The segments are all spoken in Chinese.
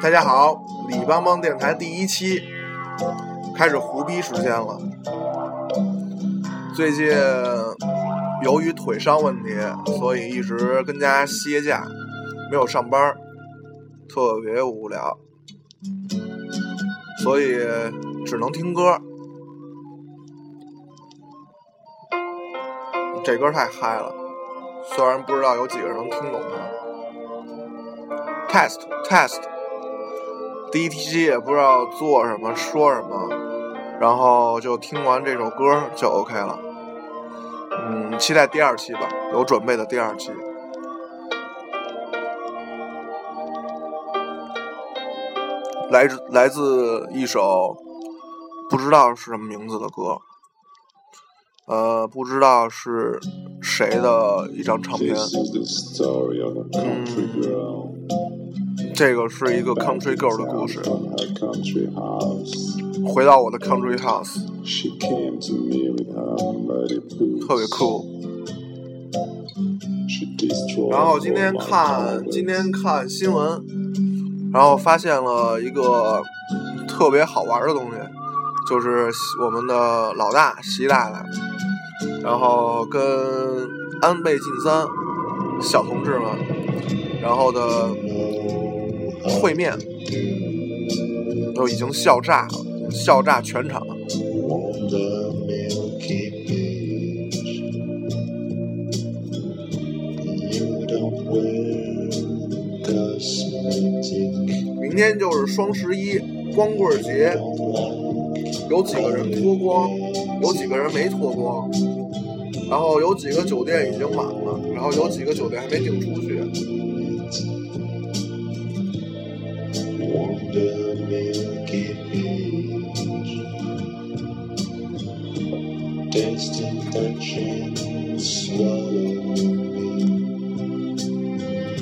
大家好，李邦邦电台第一期开始胡逼时间了。最近由于腿伤问题，所以一直跟家歇假，没有上班，特别无聊，所以只能听歌。这歌太嗨了，虽然不知道有几个人能听懂它。Test test。第一期也不知道做什么说什么，然后就听完这首歌就 OK 了。嗯，期待第二期吧，有准备的第二期。来自来自一首不知道是什么名字的歌，呃，不知道是谁的一张唱片。嗯。这个是一个 country girl 的故事。回到我的 country house，特别酷。然后今天看今天看新闻，然后发现了一个特别好玩的东西，就是我们的老大习大大，然后跟安倍晋三小同志们，然后的。会面都已经笑炸了，笑炸全场。明天就是双十一光棍节，有几个人脱光，有几个人没脱光，然后有几个酒店已经满了，然后有几个酒店还没订出去。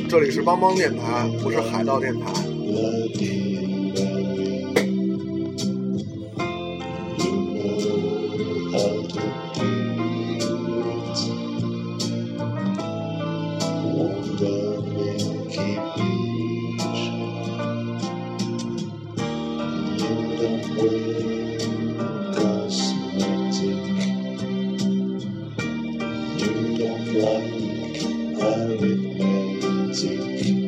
这里是帮帮电台，不是海盗电台。cosmetic. You don't like arithmetic.